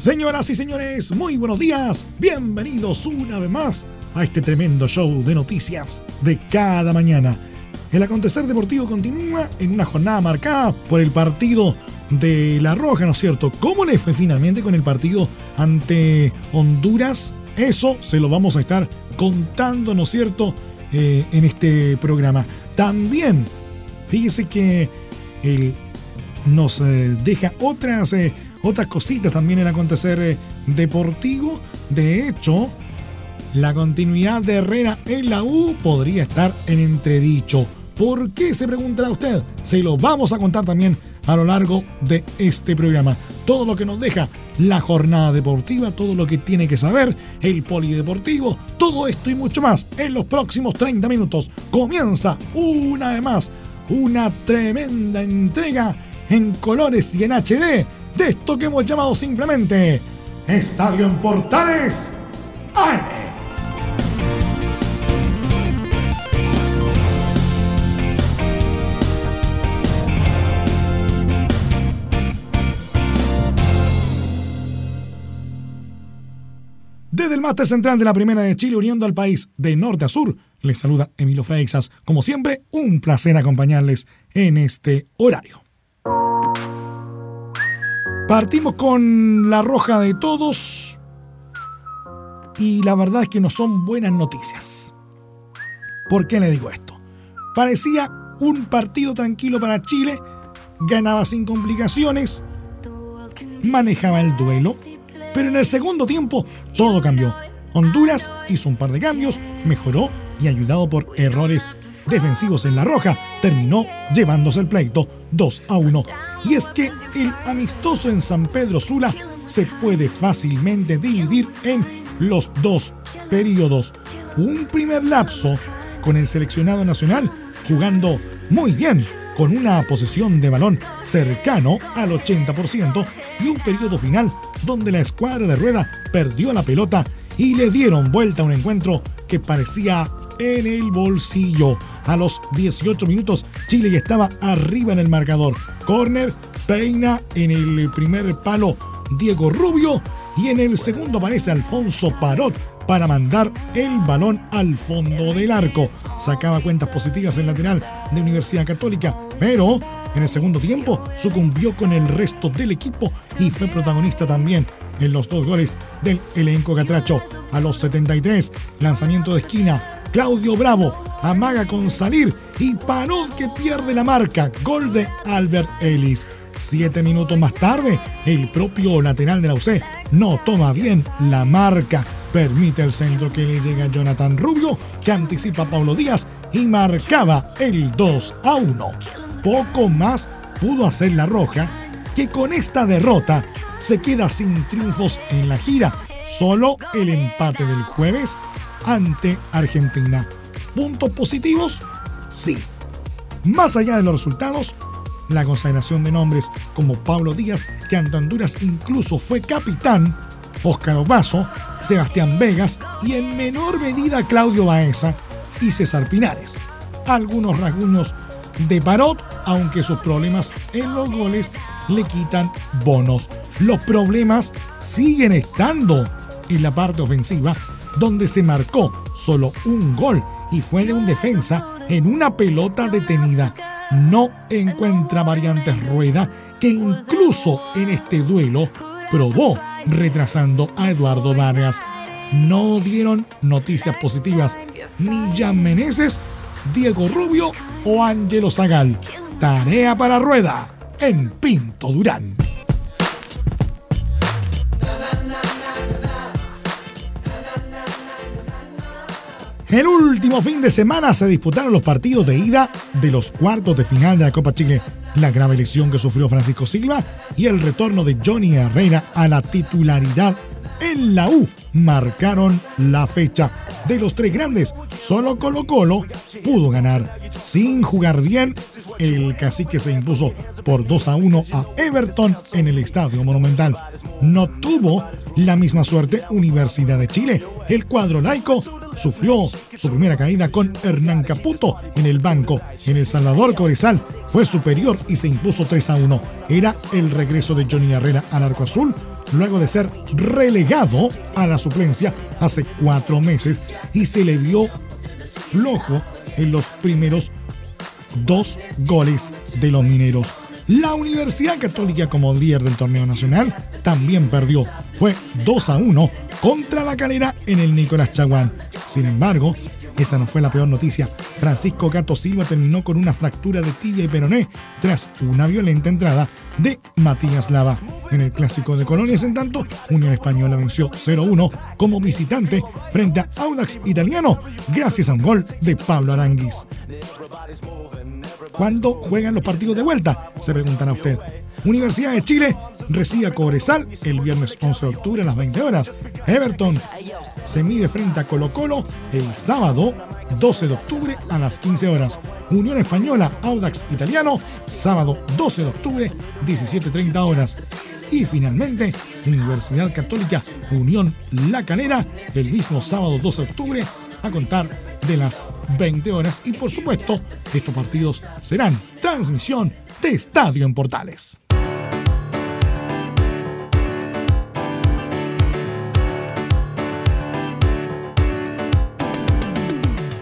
Señoras y señores, muy buenos días. Bienvenidos una vez más a este tremendo show de noticias de cada mañana. El acontecer deportivo continúa en una jornada marcada por el partido de La Roja, ¿no es cierto? ¿Cómo le fue finalmente con el partido ante Honduras? Eso se lo vamos a estar contando, ¿no es cierto?, eh, en este programa. También, fíjese que él nos eh, deja otras... Eh, otras cositas también en acontecer eh, deportivo. De hecho, la continuidad de Herrera en la U podría estar en entredicho. ¿Por qué se preguntará usted? Se lo vamos a contar también a lo largo de este programa. Todo lo que nos deja la jornada deportiva, todo lo que tiene que saber el polideportivo, todo esto y mucho más en los próximos 30 minutos. Comienza una vez más una tremenda entrega en colores y en HD de esto que hemos llamado simplemente Estadio en Portales AM. Desde el máster central de la Primera de Chile, uniendo al país de norte a sur, les saluda Emilio Freixas. Como siempre, un placer acompañarles en este horario. Partimos con la roja de todos y la verdad es que no son buenas noticias. ¿Por qué le digo esto? Parecía un partido tranquilo para Chile, ganaba sin complicaciones, manejaba el duelo, pero en el segundo tiempo todo cambió. Honduras hizo un par de cambios, mejoró y ayudado por errores defensivos en la roja, terminó llevándose el pleito 2 a 1. Y es que el amistoso en San Pedro Sula se puede fácilmente dividir en los dos periodos. Un primer lapso con el seleccionado nacional jugando muy bien, con una posesión de balón cercano al 80% y un periodo final donde la escuadra de rueda perdió la pelota y le dieron vuelta a un encuentro que parecía en el bolsillo. A los 18 minutos, Chile ya estaba arriba en el marcador. Corner, peina en el primer palo Diego Rubio y en el segundo aparece Alfonso Parot para mandar el balón al fondo del arco. Sacaba cuentas positivas en lateral de Universidad Católica, pero en el segundo tiempo sucumbió con el resto del equipo y fue protagonista también en los dos goles del elenco catracho. A los 73, lanzamiento de esquina, Claudio Bravo amaga con salir y Parot que pierde la marca. Gol de Albert Ellis. Siete minutos más tarde, el propio lateral de la UC no toma bien la marca. Permite el centro que le llega a Jonathan Rubio, que anticipa a Pablo Díaz y marcaba el 2 a 1. Poco más pudo hacer la Roja, que con esta derrota se queda sin triunfos en la gira. Solo el empate del jueves ante Argentina. ¿Puntos positivos? Sí. Más allá de los resultados, la consagración de nombres como Pablo Díaz, que ante Honduras incluso fue capitán, Óscar Obaso, Sebastián Vegas y en menor medida Claudio Baeza y César Pinares. Algunos rasguños de Parot, aunque sus problemas en los goles le quitan bonos. Los problemas siguen estando en la parte ofensiva donde se marcó solo un gol y fue de un defensa en una pelota detenida. No encuentra variantes Rueda, que incluso en este duelo probó retrasando a Eduardo Vargas. No dieron noticias positivas ni Jan Meneses, Diego Rubio o Ángelo Zagal. Tarea para Rueda en Pinto Durán. El último fin de semana se disputaron los partidos de ida de los cuartos de final de la Copa Chile la grave lesión que sufrió Francisco Silva y el retorno de Johnny Herrera a la titularidad en la U marcaron la fecha. De los tres grandes, solo Colo Colo pudo ganar. Sin jugar bien, el cacique se impuso por 2 a 1 a Everton en el Estadio Monumental. No tuvo la misma suerte Universidad de Chile. El cuadro laico sufrió su primera caída con Hernán Caputo en el banco. En El Salvador, Cobresal fue superior y se impuso 3 a 1. Era el regreso de Johnny Herrera al arco azul luego de ser relegado a la suplencia hace cuatro meses y se le vio flojo en los primeros dos goles de los mineros. La Universidad Católica como líder del torneo nacional también perdió. Fue 2 a 1 contra la calera en el Nicolás Chaguán. Sin embargo, esa no fue la peor noticia. Francisco Gato Silva terminó con una fractura de tibia y peroné tras una violenta entrada de Matías Lava. En el clásico de Colonias, en tanto, Unión Española venció 0-1 como visitante frente a Audax Italiano gracias a un gol de Pablo Aranguis. ¿Cuándo juegan los partidos de vuelta? Se preguntan a usted. Universidad de Chile recibe a Cobresal el viernes 11 de octubre a las 20 horas. Everton se mide frente a Colo Colo el sábado 12 de octubre a las 15 horas. Unión Española Audax Italiano sábado 12 de octubre 17.30 horas. Y finalmente, Universidad Católica Unión La Calera el mismo sábado 12 de octubre a contar de las 20 horas. Y por supuesto, estos partidos serán transmisión de Estadio en Portales.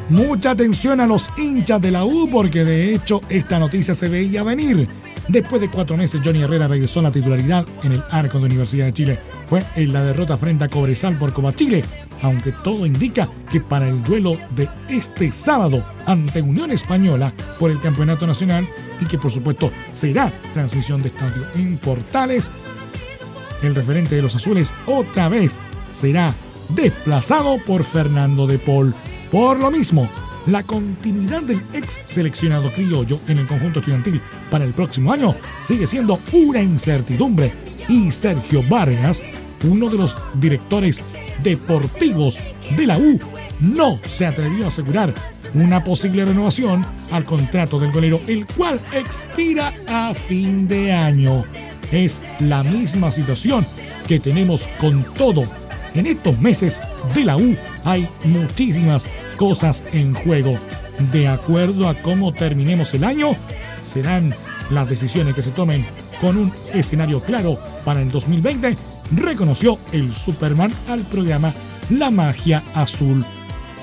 Mucha atención a los hinchas de la U porque de hecho esta noticia se veía venir. Después de cuatro meses, Johnny Herrera regresó a la titularidad en el arco de Universidad de Chile. Fue en la derrota frente a Cobresal por Copa Chile, aunque todo indica que para el duelo de este sábado ante Unión Española por el Campeonato Nacional y que por supuesto será transmisión de estadio en Portales, el referente de los azules otra vez será desplazado por Fernando de Paul. Por lo mismo, la continuidad del ex seleccionado criollo en el conjunto estudiantil para el próximo año sigue siendo una incertidumbre y Sergio Vargas, uno de los directores deportivos de la U, no se atrevió a asegurar una posible renovación al contrato del golero, el cual expira a fin de año. Es la misma situación que tenemos con todo en estos meses de la U hay muchísimas cosas en juego. De acuerdo a cómo terminemos el año, serán las decisiones que se tomen con un escenario claro para el 2020, reconoció el Superman al programa La Magia Azul.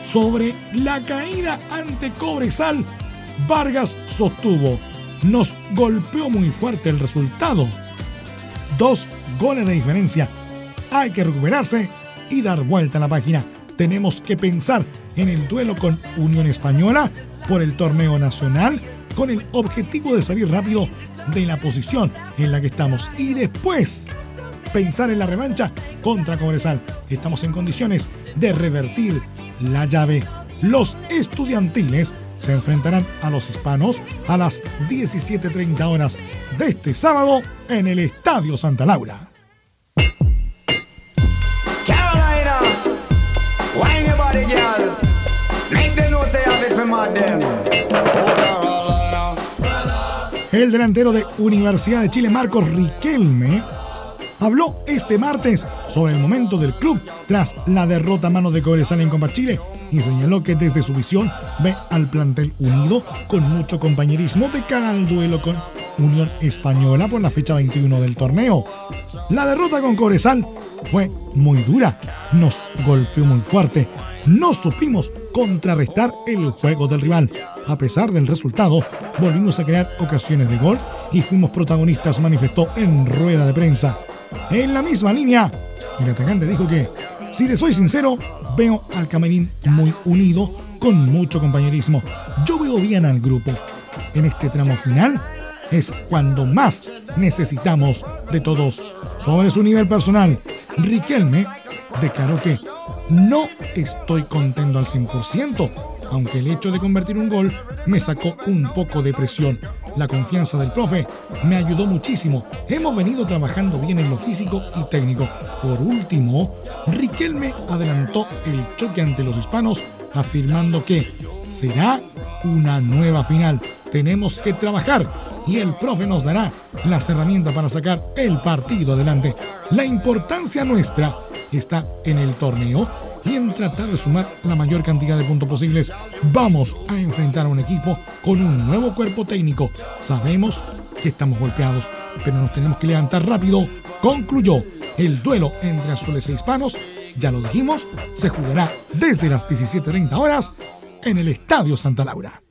Sobre la caída ante Cobresal, Vargas sostuvo, nos golpeó muy fuerte el resultado. Dos goles de diferencia. Hay que recuperarse y dar vuelta a la página. Tenemos que pensar en el duelo con Unión Española por el torneo nacional con el objetivo de salir rápido de la posición en la que estamos y después pensar en la revancha contra Cobresal. Estamos en condiciones de revertir la llave. Los estudiantiles se enfrentarán a los hispanos a las 17.30 horas de este sábado en el Estadio Santa Laura. El delantero de Universidad de Chile, Marcos Riquelme, habló este martes sobre el momento del club tras la derrota a mano de Cobresal en Copa Chile y señaló que desde su visión ve al plantel unido con mucho compañerismo de cara al duelo con Unión Española por la fecha 21 del torneo. La derrota con Cobresal fue muy dura, nos golpeó muy fuerte, no supimos contrarrestar el juego del rival. A pesar del resultado, volvimos a crear ocasiones de gol y fuimos protagonistas, manifestó en rueda de prensa. En la misma línea, el atacante dijo que, si le soy sincero, veo al camerín muy unido, con mucho compañerismo. Yo veo bien al grupo. En este tramo final es cuando más necesitamos de todos. Sobre su nivel personal, Riquelme declaró que no estoy contento al 100%, aunque el hecho de convertir un gol me sacó un poco de presión. La confianza del profe me ayudó muchísimo. Hemos venido trabajando bien en lo físico y técnico. Por último, Riquelme adelantó el choque ante los hispanos afirmando que será una nueva final. Tenemos que trabajar y el profe nos dará las herramientas para sacar el partido adelante. La importancia nuestra está en el torneo y en tratar de sumar la mayor cantidad de puntos posibles. Vamos a enfrentar a un equipo con un nuevo cuerpo técnico. Sabemos que estamos golpeados, pero nos tenemos que levantar rápido. Concluyó el duelo entre azules e hispanos. Ya lo dijimos, se jugará desde las 17.30 horas en el Estadio Santa Laura.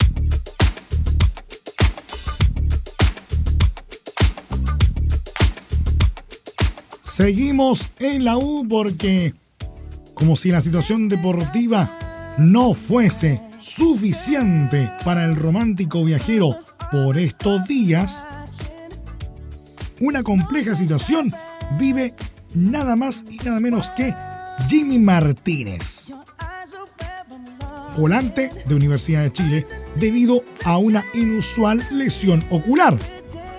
Seguimos en la U porque como si la situación deportiva no fuese suficiente para el romántico viajero por estos días, una compleja situación vive nada más y nada menos que Jimmy Martínez, volante de Universidad de Chile, debido a una inusual lesión ocular,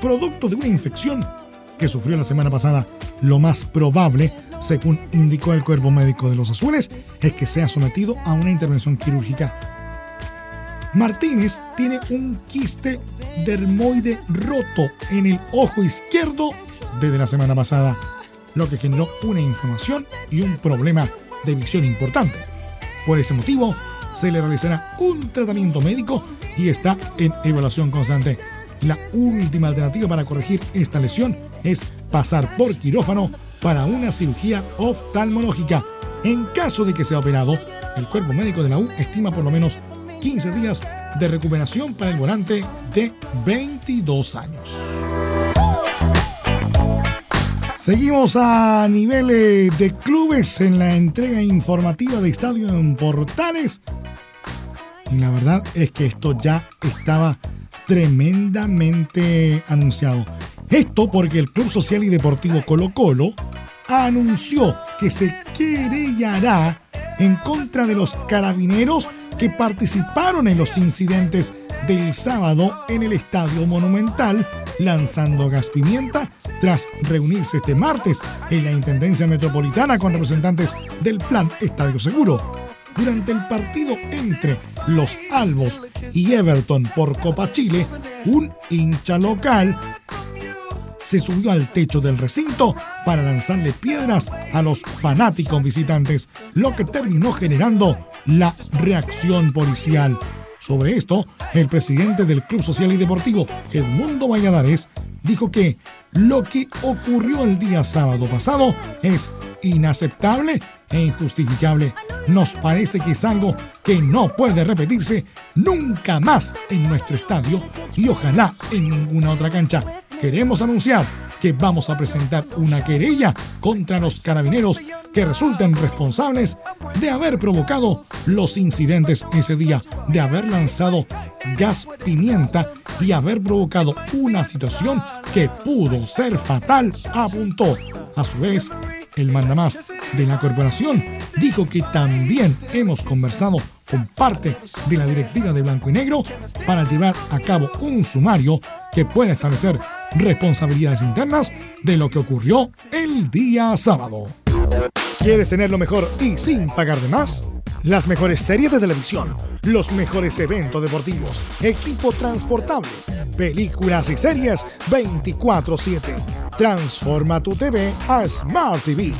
producto de una infección que sufrió la semana pasada. Lo más probable según indicó el cuerpo médico de los azules, es que sea sometido a una intervención quirúrgica. Martínez tiene un quiste dermoide roto en el ojo izquierdo desde la semana pasada, lo que generó una inflamación y un problema de visión importante. Por ese motivo, se le realizará un tratamiento médico y está en evaluación constante. La última alternativa para corregir esta lesión es pasar por quirófano para una cirugía oftalmológica. En caso de que sea operado, el cuerpo médico de la U estima por lo menos 15 días de recuperación para el volante de 22 años. Seguimos a niveles de clubes en la entrega informativa de Estadio en Portales. Y la verdad es que esto ya estaba tremendamente anunciado. Esto porque el Club Social y Deportivo Colo Colo anunció que se querellará en contra de los carabineros que participaron en los incidentes del sábado en el Estadio Monumental, lanzando gas pimienta tras reunirse este martes en la Intendencia Metropolitana con representantes del Plan Estadio Seguro. Durante el partido entre los Albos y Everton por Copa Chile, un hincha local se subió al techo del recinto para lanzarle piedras a los fanáticos visitantes, lo que terminó generando la reacción policial. Sobre esto, el presidente del Club Social y Deportivo, Edmundo Valladares, dijo que lo que ocurrió el día sábado pasado es inaceptable e injustificable. Nos parece que es algo que no puede repetirse nunca más en nuestro estadio y ojalá en ninguna otra cancha queremos anunciar que vamos a presentar una querella contra los carabineros que resulten responsables de haber provocado los incidentes ese día, de haber lanzado gas pimienta y haber provocado una situación que pudo ser fatal, apuntó. A su vez, el mandamás de la corporación dijo que también hemos conversado con parte de la directiva de Blanco y Negro para llevar a cabo un sumario que pueda establecer responsabilidades internas de lo que ocurrió el día sábado. ¿Quieres tener lo mejor y sin pagar de más? Las mejores series de televisión, los mejores eventos deportivos, equipo transportable, películas y series 24/7. Transforma tu TV a Smart TV.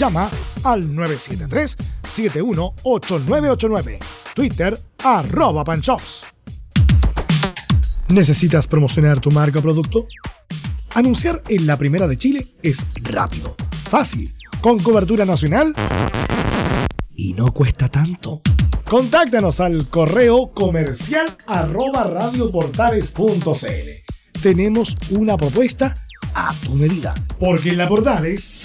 Llama al 973-718989. Twitter arroba panchops. ¿Necesitas promocionar tu marca o producto? Anunciar en la primera de Chile es rápido, fácil, con cobertura nacional y no cuesta tanto. Contáctanos al correo comercial arroba radioportales.cl. Tenemos una propuesta a tu medida, porque en la Portales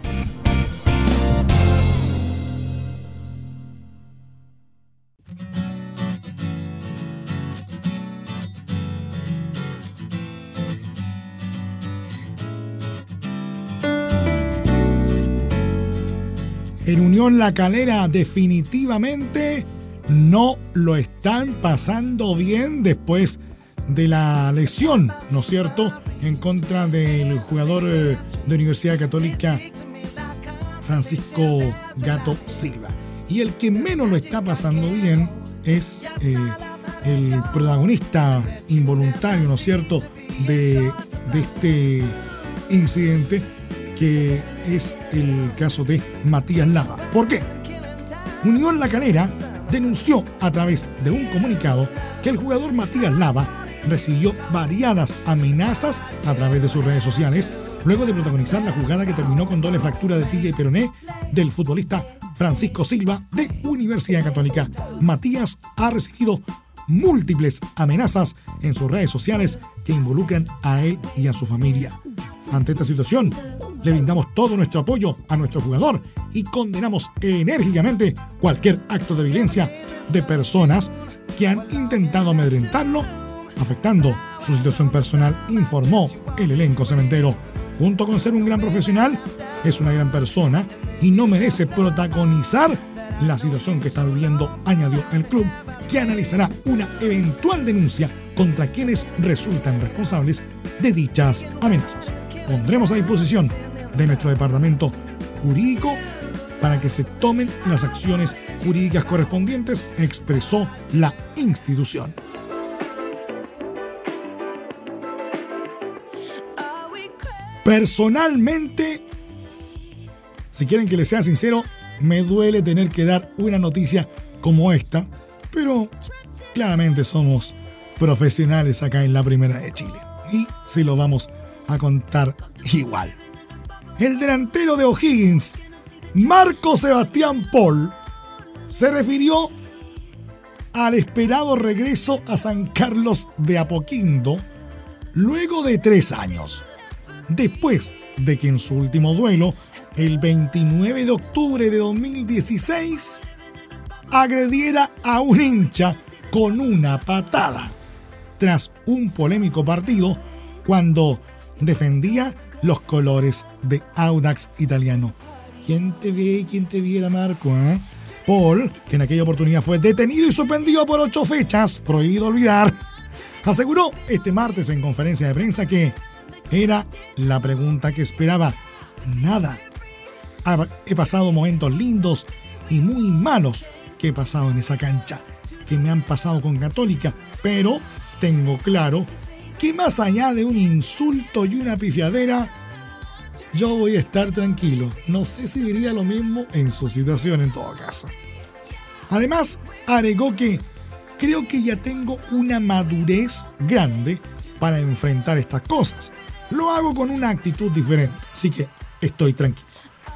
En Unión La Calera definitivamente no lo están pasando bien después de la lesión, ¿no es cierto?, en contra del jugador eh, de Universidad Católica Francisco Gato Silva. Y el que menos lo está pasando bien es eh, el protagonista involuntario, ¿no es cierto?, de, de este incidente que es el caso de Matías Lava. ¿Por qué? Unión La Calera denunció a través de un comunicado que el jugador Matías Lava recibió variadas amenazas a través de sus redes sociales luego de protagonizar la jugada que terminó con doble fractura de tibia y peroné del futbolista Francisco Silva de Universidad Católica. Matías ha recibido múltiples amenazas en sus redes sociales que involucran a él y a su familia. Ante esta situación, le brindamos todo nuestro apoyo a nuestro jugador y condenamos enérgicamente cualquier acto de violencia de personas que han intentado amedrentarlo, afectando su situación personal, informó el elenco cementero. Junto con ser un gran profesional, es una gran persona y no merece protagonizar la situación que está viviendo, añadió el club, que analizará una eventual denuncia contra quienes resultan responsables de dichas amenazas. Pondremos a disposición de nuestro departamento jurídico para que se tomen las acciones jurídicas correspondientes, expresó la institución. Personalmente, si quieren que les sea sincero, me duele tener que dar una noticia como esta, pero claramente somos profesionales acá en la Primera de Chile. Y si lo vamos a contar igual el delantero de O'Higgins, Marco Sebastián Paul, se refirió al esperado regreso a San Carlos de Apoquindo luego de tres años, después de que en su último duelo, el 29 de octubre de 2016, agrediera a un hincha con una patada, tras un polémico partido cuando defendía los colores de Audax italiano. ¿Quién te ve? ¿Quién te viera, Marco? Eh? Paul, que en aquella oportunidad fue detenido y suspendido por ocho fechas, prohibido olvidar, aseguró este martes en conferencia de prensa que era la pregunta que esperaba. Nada. He pasado momentos lindos y muy malos que he pasado en esa cancha, que me han pasado con Católica, pero tengo claro que más allá de un insulto y una pifiadera, yo voy a estar tranquilo. No sé si diría lo mismo en su situación en todo caso. Además, agregó que creo que ya tengo una madurez grande para enfrentar estas cosas. Lo hago con una actitud diferente, así que estoy tranquilo.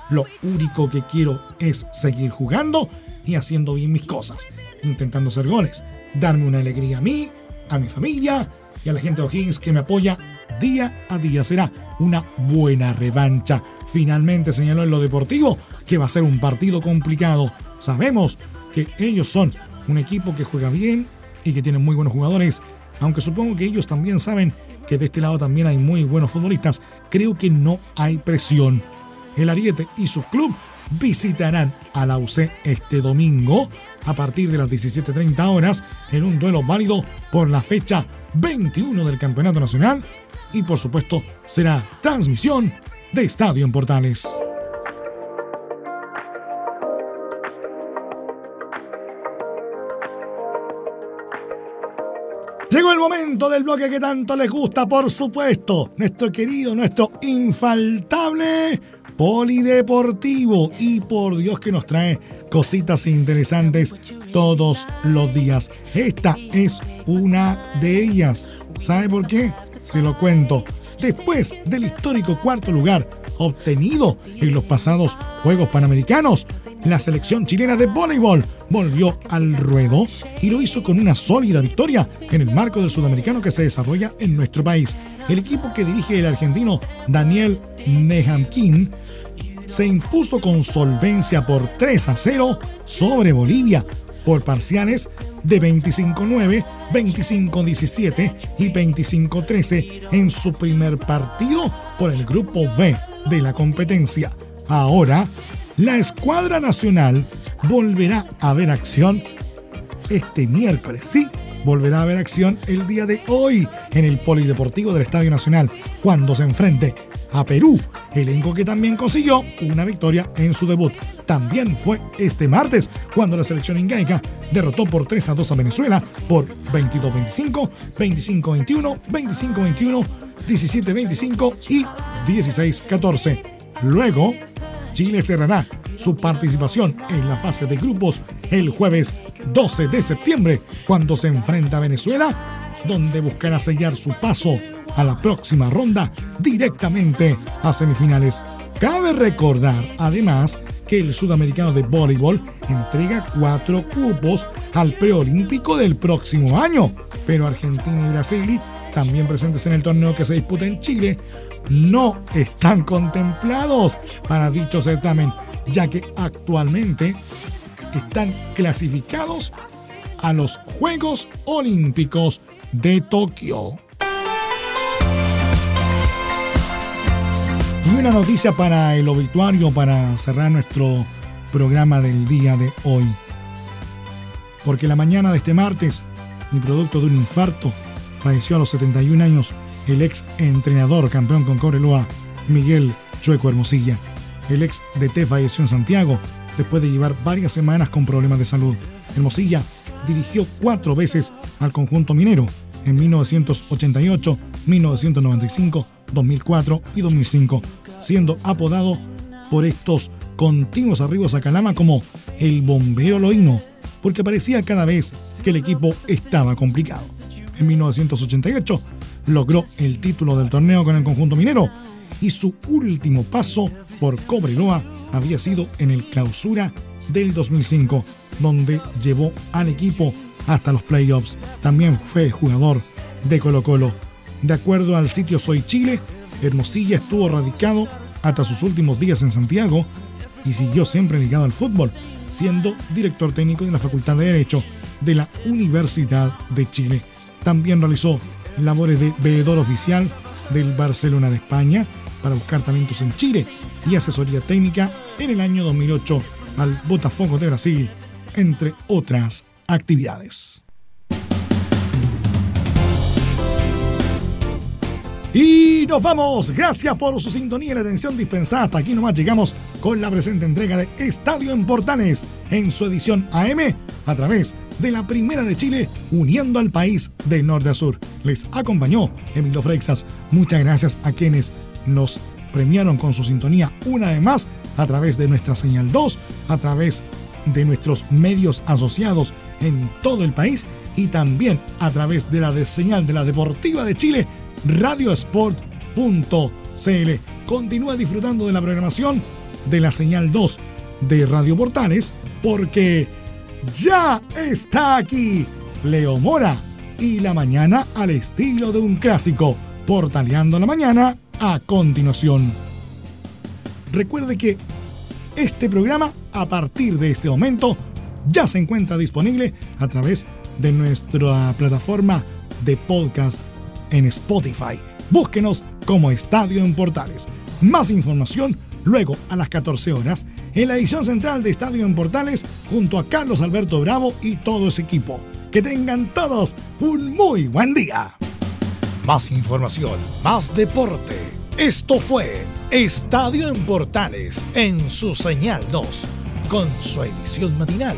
Lo único que quiero es seguir jugando y haciendo bien mis cosas, intentando hacer goles, darme una alegría a mí, a mi familia y a la gente de O'Higgins que me apoya día a día. Será una buena revancha. Finalmente señaló en lo deportivo que va a ser un partido complicado. Sabemos que ellos son un equipo que juega bien y que tienen muy buenos jugadores, aunque supongo que ellos también saben que de este lado también hay muy buenos futbolistas. Creo que no hay presión. El Ariete y su club visitarán a la UC este domingo a partir de las 17.30 horas en un duelo válido por la fecha 21 del Campeonato Nacional y por supuesto será transmisión de Estadio en Portales. Llegó el momento del bloque que tanto les gusta, por supuesto. Nuestro querido, nuestro infaltable polideportivo y por Dios que nos trae cositas interesantes todos los días. Esta es una de ellas. ¿Sabe por qué? Se lo cuento. Después del histórico cuarto lugar obtenido en los pasados Juegos Panamericanos, la selección chilena de voleibol volvió al ruedo y lo hizo con una sólida victoria en el marco del sudamericano que se desarrolla en nuestro país. El equipo que dirige el argentino Daniel Nehamkin se impuso con solvencia por 3 a 0 sobre Bolivia por parciales de 25-9, 25-17 y 25-13 en su primer partido por el grupo B de la competencia. Ahora, la escuadra nacional volverá a ver acción este miércoles. Sí, volverá a ver acción el día de hoy en el Polideportivo del Estadio Nacional, cuando se enfrente a Perú, elenco que también consiguió una victoria en su debut. También fue este martes cuando la selección ingaica derrotó por 3 a 2 a Venezuela por 22-25, 25-21, 25-21, 17-25 y 16-14. Luego, Chile cerrará su participación en la fase de grupos el jueves 12 de septiembre, cuando se enfrenta a Venezuela, donde buscará sellar su paso a la próxima ronda directamente a semifinales. Cabe recordar, además, que el sudamericano de voleibol entrega cuatro cupos al preolímpico del próximo año, pero Argentina y Brasil, también presentes en el torneo que se disputa en Chile, no están contemplados para dicho certamen, ya que actualmente están clasificados a los Juegos Olímpicos de Tokio. Y una noticia para el obituario, para cerrar nuestro programa del día de hoy. Porque la mañana de este martes, y producto de un infarto, falleció a los 71 años el ex entrenador campeón con Cobreloa, Miguel Chueco Hermosilla. El ex DT falleció en Santiago después de llevar varias semanas con problemas de salud. Hermosilla dirigió cuatro veces al conjunto minero en 1988, 1995, 2004 y 2005, siendo apodado por estos continuos arribos a Calama como el bombero loíno, porque parecía cada vez que el equipo estaba complicado. En 1988 logró el título del torneo con el conjunto minero y su último paso por Cobreloa había sido en el clausura del 2005, donde llevó al equipo hasta los playoffs. También fue jugador de Colo Colo. De acuerdo al sitio Soy Chile, Hermosilla estuvo radicado hasta sus últimos días en Santiago y siguió siempre ligado al fútbol, siendo director técnico de la Facultad de Derecho de la Universidad de Chile. También realizó labores de veedor oficial del Barcelona de España para buscar talentos en Chile y asesoría técnica en el año 2008 al Botafogo de Brasil, entre otras actividades. Y nos vamos. Gracias por su sintonía y la atención dispensada. Hasta aquí nomás llegamos con la presente entrega de Estadio en Portales en su edición AM a través de la Primera de Chile, uniendo al país de norte a sur. Les acompañó Emilio Freixas. Muchas gracias a quienes nos premiaron con su sintonía una vez más a través de nuestra señal 2, a través de nuestros medios asociados en todo el país y también a través de la señal de la Deportiva de Chile, radiosport.cl. Continúa disfrutando de la programación de la señal 2 de Radio Portales porque ya está aquí Leo Mora y la mañana al estilo de un clásico, portaleando la mañana a continuación. Recuerde que este programa, a partir de este momento, ya se encuentra disponible a través de nuestra plataforma de podcast en Spotify. Búsquenos como Estadio en Portales. Más información luego a las 14 horas en la edición central de Estadio en Portales junto a Carlos Alberto Bravo y todo ese equipo. Que tengan todos un muy buen día. Más información, más deporte. Esto fue Estadio en Portales en su señal 2, con su edición matinal.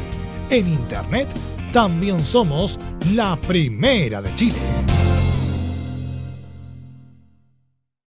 En internet también somos la primera de Chile.